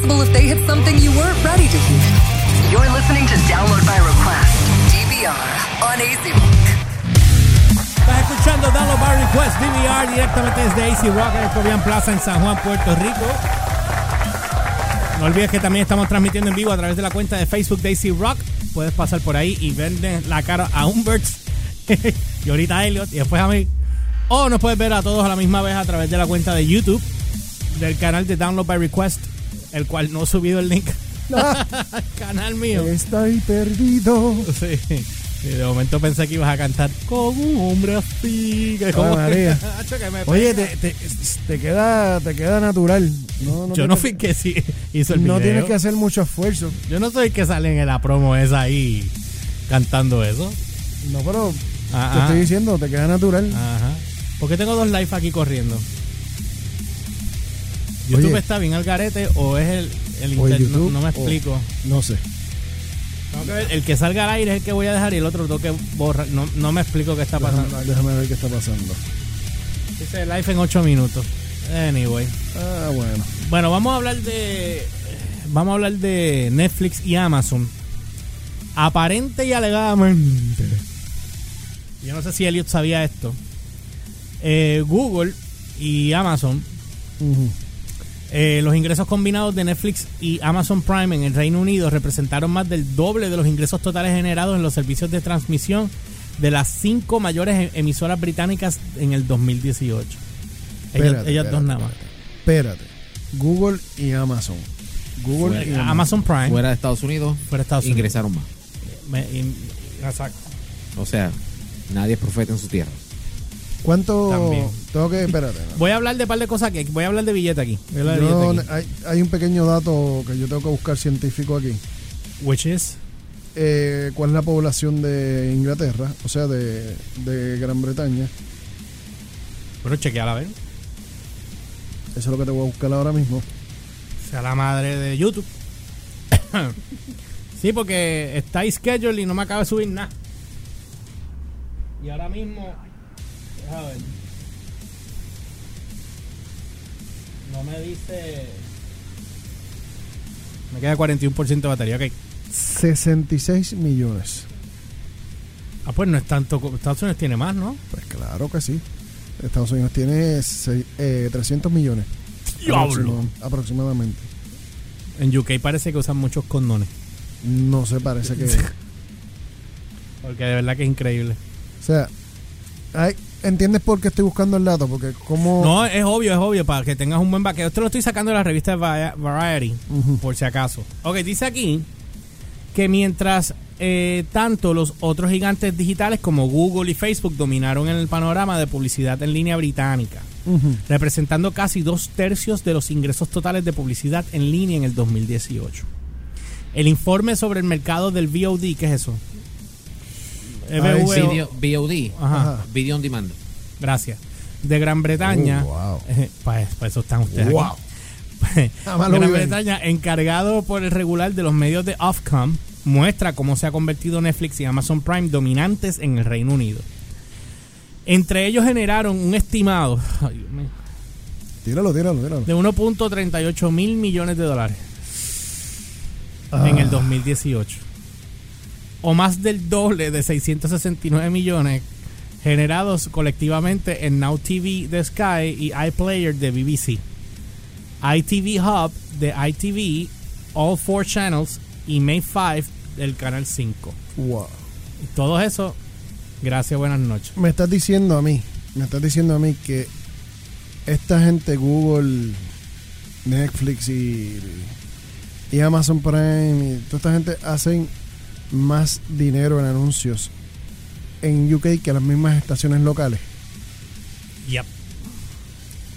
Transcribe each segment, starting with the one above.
possible if they hit something you weren't ready to hear. You're listening to Download by Request, DVR, on AC Rock. Estás escuchando Download by Request DVR directamente desde AC Rock en el Cobian Plaza en San Juan, Puerto Rico. No olvides que también estamos transmitiendo en vivo a través de la cuenta de Facebook de AC Rock. Puedes pasar por ahí y verle la cara a Humberts y ahorita a Elliot y después a mí. O nos puedes ver a todos a la misma vez a través de la cuenta de YouTube del canal de Download by Request, el cual no he subido el link al canal mío. Estoy perdido. Sí. Y de momento pensé que ibas a cantar con un hombre así. Que como María. Hacho, que me Oye, te, te, te queda, te queda natural. No, no yo no fui que sí hizo el No video. tienes que hacer mucho esfuerzo. Yo no soy el que sale en la promo esa ahí cantando eso. No, pero Ah, te ah. estoy diciendo, te queda natural. Ajá. ¿Por qué tengo dos live aquí corriendo? ¿YouTube Oye. está bien al garete o es el, el O internet? No- YouTube, no, me o- explico. No sé. Tengo que ver, el que salga al aire es el que voy a dejar y el otro tengo que borrar. No, no me explico qué está pasando. Déjame, déjame ver qué está pasando. Dice live en 8 minutos. Anyway. Ah, bueno. Bueno, vamos a hablar de. Vamos a hablar de Netflix y Amazon. Aparente y alegadamente. Yo no sé si Elliot sabía esto. Eh, Google y Amazon. Ujú. Eh, los ingresos combinados de Netflix y Amazon Prime en el Reino Unido representaron más del doble de los ingresos totales generados en los servicios de transmisión de las cinco mayores em- emisoras británicas en el 2018. Ellos, Espérate, ellas dos nada más. Espérate. Google y Amazon. Google y Amazon. Amazon Prime Fuera de Estados Unidos, fuera de Estados Unidos. ingresaron más. Me- in- exacto. O sea, nadie es profeta en su tierra. ¿Cuánto? También. Tengo que. Espérate. no. Voy a hablar de un par de cosas aquí. Voy a hablar de billete aquí. De Yo- billete aquí. hay, hay un pequeño dato que yo tengo que buscar científico aquí. Which is Eh, ¿Cuál es la población de Inglaterra? O sea, de, de Gran Bretaña. bueno, chequeala a ver. Eso es lo que te voy a buscar ahora mismo. Sea la madre de YouTube. sí, porque está schedule y no me acaba de subir nada. Y ahora mismo. Deja ver. No me dice. Me queda 41% de batería, ok. 66 millones. Ah, pues no es tanto. Estados Unidos tiene más, ¿no? Pues claro que sí. Estados Unidos tiene seis- eh, 300 millones. ¡Diablo! Aproxima- Aproximadamente. En UK parece que usan muchos condones. No sé, parece que. Porque de verdad que es increíble. o sea, hay- ¿entiendes por qué estoy buscando el dato? Porque como. No, es obvio, es obvio, para que tengas un buen vaqueo. Esto lo estoy sacando de la revista Va- Variety, por si acaso. Ok, dice aquí que mientras eh, tanto los otros gigantes digitales como Google y Facebook dominaron en el panorama de publicidad en línea británica, representando casi dos tercios de los ingresos totales de publicidad en línea en el 2018. El informe sobre el mercado del VOD, ¿qué es eso? Ay, VO. Video, VOD, Ajá. Video on Demand. Gracias. De Gran Bretaña. Oh, wow. para, eso están ustedes Wow. aquí. Gran. Bretaña, encargado por el regular de los medios de Ofcom, muestra cómo se ha convertido Netflix y Amazon Prime dominantes en el Reino Unido. Entre ellos generaron un estimado ay, Dios mío, Tíralo, tíralo, tíralo. de 1.38 mil millones de dólares Ah, en el 2018. O más del doble de 669 millones generados colectivamente en Now TV de Sky y iPlayer de BBC. ITV Hub de ITV, All Four Channels y May 5 del Canal 5. wow. Y todo eso, gracias, buenas noches. Me estás diciendo a mí, me estás diciendo a mí que esta gente, Google, Netflix y, y Amazon Prime, y toda esta gente hacen más dinero en anuncios en UK que las mismas estaciones locales. Yep.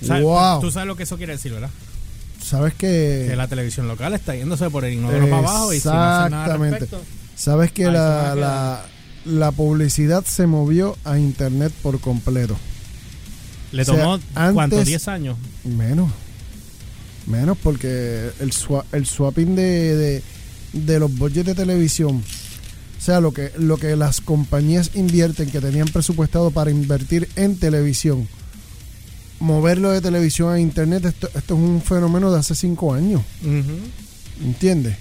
¿Sabes- Wow. Tú sabes lo que eso quiere decir, ¿verdad? ¿Sabes que, Que la televisión local está yéndose por el inodoro para abajo y si no hacen nada al Exactamente. respecto, ¿Sabes que la, la, la publicidad se movió a internet por completo? le O sea, tomó, ¿cuánto? antes- 10 años. Menos. Menos porque el, el swapping de, de, de los budgets de televisión, o sea, lo que, lo que las compañías invierten, que tenían presupuestado para invertir en televisión, moverlo de televisión a internet, esto, esto es un fenómeno de hace cinco años. Ujú. ¿Entiendes?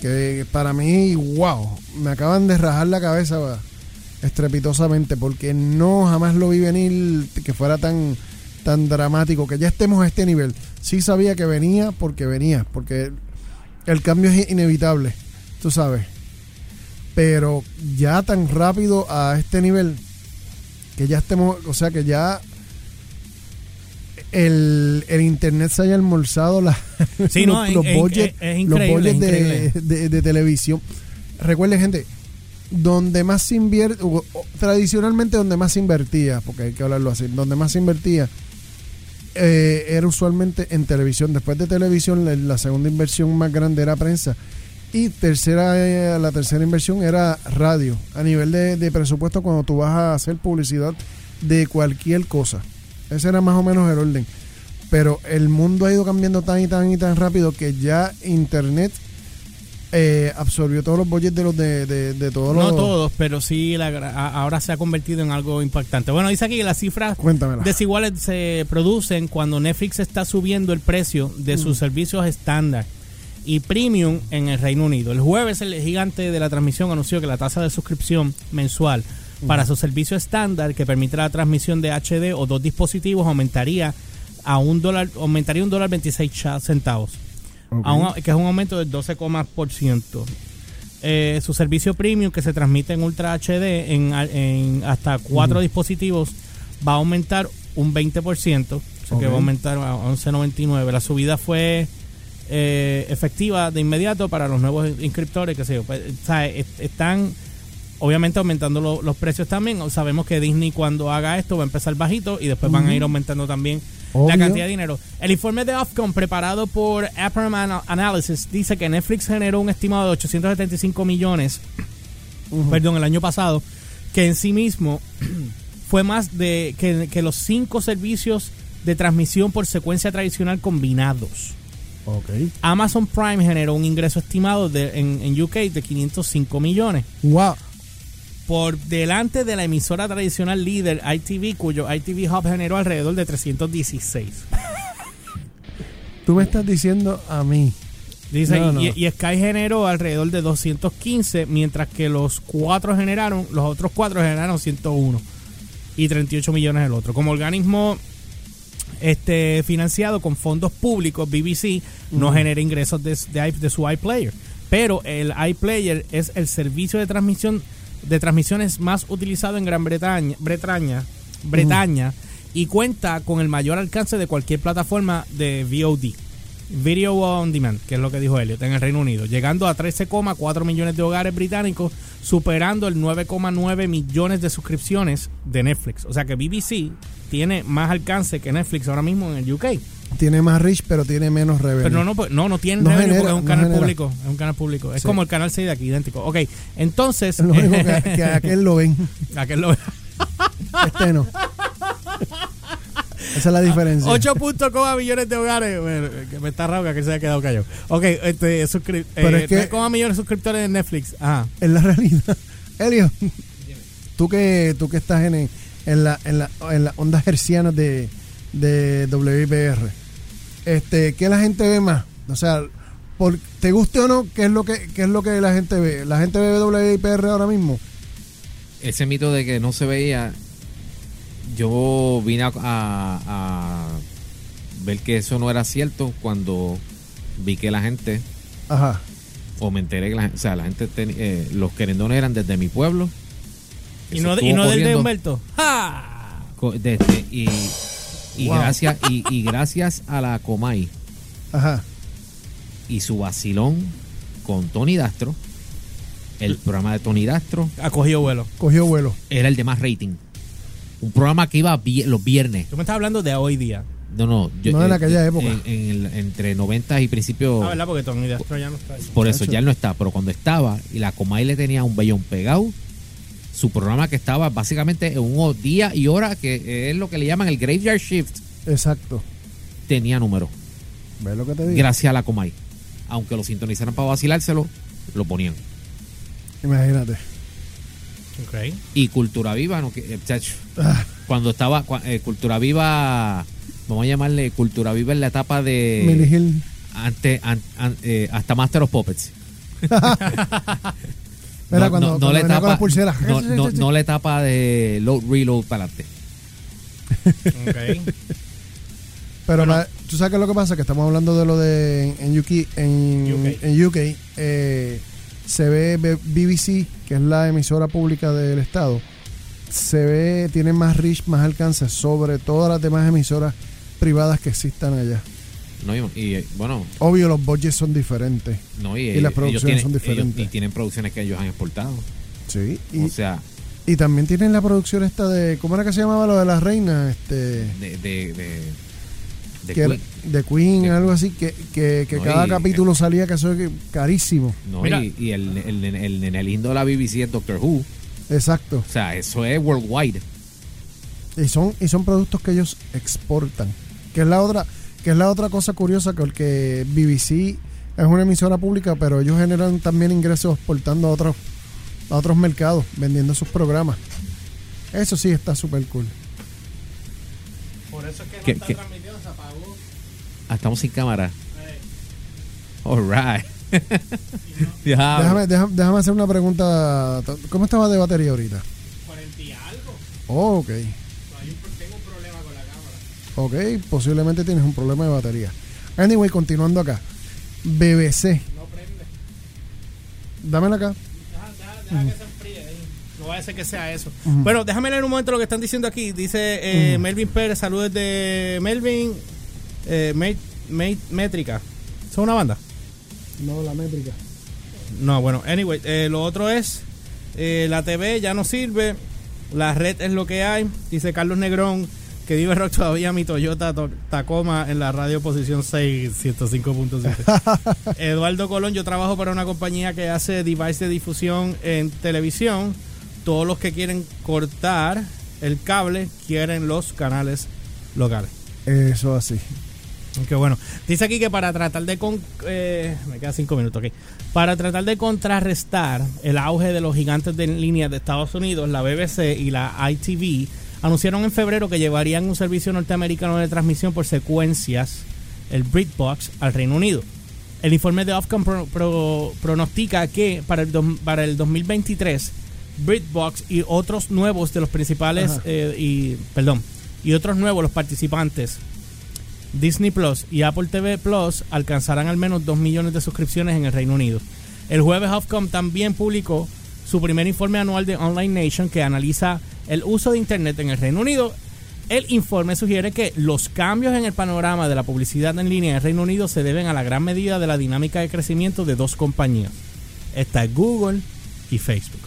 Que para mí, wow, me acaban de rajar la cabeza estrepitosamente porque no jamás lo vi venir que fuera tan tan dramático, que ya estemos a este nivel. Sí sabía que venía porque venía, porque el cambio es inevitable, tú sabes. Pero ya tan rápido a este nivel que ya estemos, o sea que ya el, el internet se haya almorzado la, Sí, no, es- es- budgets- es- es los es de, de- de televisión. Recuerden, gente, donde más se invierte, tradicionalmente donde más se invertía, porque hay que hablarlo así, donde más se invertía eh, era usualmente en televisión. Después de televisión, la, segunda inversión más grande era prensa. Y tercera, eh, la tercera inversión era radio. A nivel de, de presupuesto, cuando tú vas a hacer publicidad de cualquier cosa. Ese era más o menos el orden. Pero el mundo ha ido cambiando tan y tan y tan rápido que ya Internet eh, absorbió todos los budgets de los de, de, de todos los. No todos, pero sí la a- ahora se ha convertido en algo impactante. Bueno, dice aquí que las cifras Cuéntamela. desiguales se producen cuando Netflix está subiendo el precio de sus servicios estándar y premium en el Reino Unido. El jueves el gigante de la transmisión anunció que la tasa de suscripción mensual para su servicio estándar que permite la transmisión de HD o dos dispositivos aumentaría a un dólar aumentaría un dólar 26 cha- centavos Un- que es un aumento del 12,%. Eh, su servicio premium que se transmite en Ultra HD en, en hasta cuatro dispositivos va a aumentar un 20%, o sea que va a aumentar a 11.99. La subida fue eh, efectiva de inmediato para los nuevos inscriptores, que yo, pues, están obviamente aumentando lo- los precios también. Sabemos que Disney cuando haga esto va a empezar bajito y después van a ir aumentando también la cantidad de dinero. El informe de Ofcom preparado por Aperman Ana- Analysis dice que Netflix generó un estimado de 875 millones, perdón, el año pasado, que en sí mismo fue más de que, que los cinco servicios de transmisión por secuencia tradicional combinados. Ok. Amazon Prime generó un ingreso estimado de, en, en UK de 505 millones. Wow. Por delante de la emisora tradicional líder ITV, cuyo ITV Hub generó alrededor de 316. Tú me estás diciendo a mí. Dice, No, no. Y, y Sky generó alrededor de 215, mientras que los cuatro generaron, los otros cuatro generaron 101 y 38 millones el otro. Como organismo este financiado con fondos públicos, BBC no genera ingresos de, de, i- de su iPlayer. Pero el iPlayer es el servicio de transmisión de transmisiones más utilizado en Gran Bretaña, Bretaña, Bretaña y cuenta con el mayor alcance de cualquier plataforma de VOD. Video on Demand, que es lo que dijo Elliot en el Reino Unido, llegando a 13,4 millones de hogares británicos, superando el 9,9 millones de suscripciones de Netflix. O sea que BBC tiene más alcance que Netflix ahora mismo en el UK. Tiene más reach, pero tiene menos revenue. Pero no, no, pues, no, no tiene No revenue genera, porque es un no canal genera. público. Es un canal público. Es como el canal 6 de aquí, idéntico. Ok, entonces. Lo único que, que aquel lo ven, aquel lo- este no. Esa es la diferencia. 8.9 millones de hogares. Bueno, que me está raro que se haya quedado callado. Ok, este, suscri- Pero eh, es que- 3,1 millones de suscriptores de Netflix. Ajá. Es la realidad. Elio, tú que, tú que estás en, en, la, en, la, en las ondas hercianas de, de WIPR, este, ¿qué la gente ve más? O sea, por, ¿te guste o no? ¿Qué es, lo que, ¿Qué es lo que la gente ve? ¿La gente ve WIPR ahora mismo? Ese mito de que no se veía, yo vine a, a- a ver que eso no era cierto cuando vi que la gente, Ajá. o me enteré que la, gente- o sea, la gente, ten- eh, los querendones eran desde mi pueblo. Y no, y no del de corriendo Humberto. ¡Ja! desde- y y Wow. gracias y, y gracias a la Comay Ajá. y su vacilón con Tony Dastro, el programa de Tony Dastro Ha cogido vuelo. Cogió vuelo. era el de más rating. Un programa que iba vi- los viernes. Tú me estás hablando de hoy día. No, no. No, en aquella época. en- en el- entre 90 y principios. Ah, ¿verdad? Porque Tony Dastro ya no está ahí. por eso ya él no está. Pero cuando estaba y la Comay le tenía un vellón pegado, su programa que estaba básicamente en un día y hora, que es lo que le llaman el Graveyard Shift, Exacto. tenía número. ¿Ves lo que te digo? Gracias a la Comay. Aunque lo sintonizaran para vacilárselo, lo ponían. Imagínate. Ok. Y Cultura Viva, no, que, eh, chacho, Ah, cuando estaba cua- eh, Cultura Viva vamos a llamarle cultura viva en la etapa de ante, an- an- eh, hasta Master of Puppets. Mira, cuando, cuando le venía con las pulseras. no, no, no la etapa de load reload para adelante. Ok. Pero la- tú sabes qué es lo que pasa, que estamos hablando de lo de en UK, en UK. en UK, eh, se ve BBC, que es la emisora pública del estado, se ve, tiene más reach, más alcance sobre todas las demás emisoras privadas que existan allá. No, y, y, bueno, Obvio, los budgets son diferentes. no, y, Y las producciones tienen- son ellos- diferentes. y tienen producciones que ellos han exportado. Sí. Y, o sea, y también tienen la producción esta de, ¿cómo era que se llamaba lo de las reinas? Este, de, de, de, de que era- Queen. de Queen, De- algo así, que, que, que No, cada y- capítulo salía que eso es carísimo. No, Mira. y, y el, el, el, el nene lindo de la BBC es Doctor Who. Exacto. O sea, eso es worldwide. Y son, y son productos que ellos exportan. Que es la otra, que es la otra cosa curiosa, que porque BBC es una emisora pública, pero ellos generan también ingresos exportando a otros, a otros mercados, vendiendo sus programas. Eso sí está súper cool. Por eso es que no ¿Qué- está qué? transmitiendo, se apagó. Ah, estamos sin cámara. Eh, All right. Ya. Déjame, déjame, déjame hacer una pregunta. ¿Cómo estaba de batería ahorita? 40 y algo. Oh, ok. Ok, posiblemente tienes un problema de batería. Anyway, continuando acá. BBC. No prende. Dámela acá. Deja, deja- deja que se enfríe ahí. No va a ser que sea eso. Bueno, déjame leer un momento lo que están diciendo aquí. Dice eh, Melvin Pérez, saludos de Melvin. Eh, Met- Met- Métrica. ¿Son una banda? No, la métrica. No, bueno, anyway, eh, lo otro es eh, la TV ya no sirve, la red es lo que hay, dice Carlos Negrón, que vive rock todavía mi Toyota To- Tacoma en la radio posición 6, 105.7. Eduardo Colón, yo trabajo para una compañía que hace device de difusión en televisión. Todos los que quieren cortar el cable quieren los canales locales. Eso así. Qué bueno. Dice aquí que para tratar de... Con, eh, me quedan cinco minutos, ok. Para tratar de contrarrestar el auge de los gigantes de línea de Estados Unidos, la BBC y la ITV anunciaron en febrero que llevarían un servicio norteamericano de transmisión por secuencias, el BritBox, al Reino Unido. El informe de Ofcom pro- pro- pronostica que para el, para el 2023 BritBox y otros nuevos de los principales eh, y perdón y otros nuevos los participantes Disney Plus y Apple TV Plus alcanzarán al menos 2 millones de suscripciones en el Reino Unido. El jueves Ofcom también publicó su primer informe anual de Online Nation que analiza el uso de Internet en el Reino Unido. El informe sugiere que los cambios en el panorama de la publicidad en línea en el Reino Unido se deben a la gran medida de la dinámica de crecimiento de dos compañías. Esta es Google y Facebook.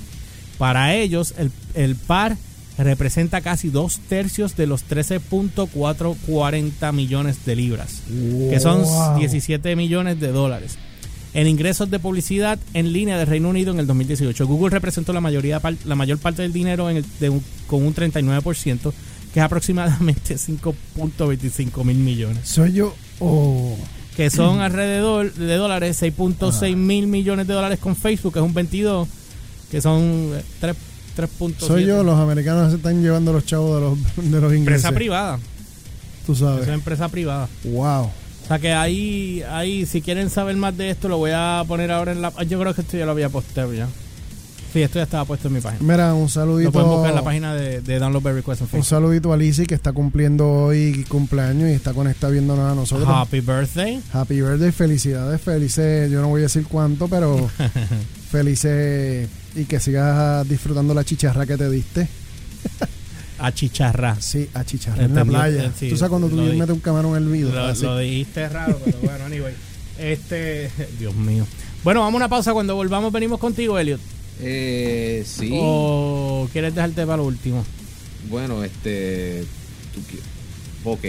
Para ellos, el, el par representa casi dos tercios de los 13.440 millones de libras, que son Wow. 17 millones de dólares. En ingresos de publicidad en línea del Reino Unido en el 2018, Google representó la, mayoría, la mayor parte del dinero en el- de un- con un 39%, que es aproximadamente 5.25 mil millones, Soy yo. Oh. que son alrededor de dólares 6.6 mil millones de dólares con Facebook, que es un 22, que son eh, 3 3.7. Soy yo. Los americanos se están llevando los chavos de los, de los ingleses. Empresa privada. Tú sabes. es empresa privada. Wow. O sea que ahí, ahí, si quieren saber más de esto, lo voy a poner ahora en la. Yo creo que esto ya lo había posteado ya. Sí, esto ya estaba puesto en mi página. Mira, un Lo saludito. pueden buscar en la página de, de Download By Request en Un saludito a Lizzie que está cumpliendo hoy cumpleaños y está conectada viéndonos a nosotros. Happy birthday. Happy birthday, felicidades, felices, yo no voy a decir cuánto, pero felices y que sigas disfrutando la chicharra que te diste. A chicharra. Sí, a chicharra en la playa. sí, tú sabes cuando tú lo metes un camarón hervido. Lo, lo dijiste raro, pero bueno, anyway. Este. Dios mío. Bueno, vamos a una pausa. Cuando volvamos, venimos contigo, Elliot. Eh, sí. ¿O quieres dejarte para lo último? Bueno, este. tú ok.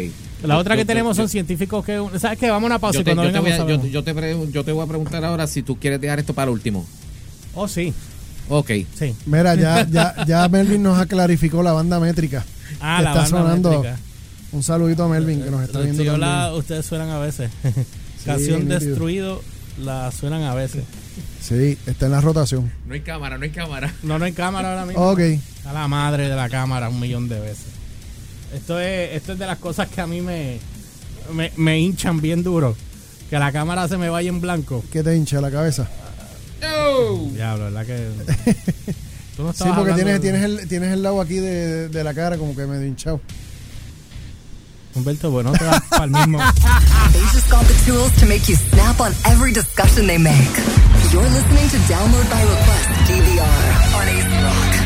La Yo- otra que yo- tenemos yo- son científicos que. ¿Sabes qué? Vamos a una pausa Yo y te, cuando yo te voy a, yo, te pre- yo te voy a preguntar ahora si tú quieres dejar esto para último. Oh, sí. Ok. Sí. Mira, ya, ya, ya Melvin nos clarificó la banda métrica. Ah, que la está banda sonando. métrica. Un saludito a Melvin que nos está viendo. Sí, hola, también. ustedes suenan a veces. Canción nítido. destruido, la suenan a veces. Sí, está en la rotación. No hay cámara, no hay cámara. No, no hay cámara ahora mismo. Ok. A la madre de la cámara un millón de veces. Esto es, esto es de las cosas que a mí me, me, me hinchan bien duro. Que la cámara se me vaya en blanco. ¿Qué te hincha la cabeza? Diablo, ¿verdad que...? Tú no Sí, porque tienes, de- tienes, el, tienes el lado aquí de, de la cara como que medio hinchado. Humberto, bueno, te vas para el mismo. They just got the tools to make you snap on every discussion they make. You're listening to Download by Request DVR on Rock.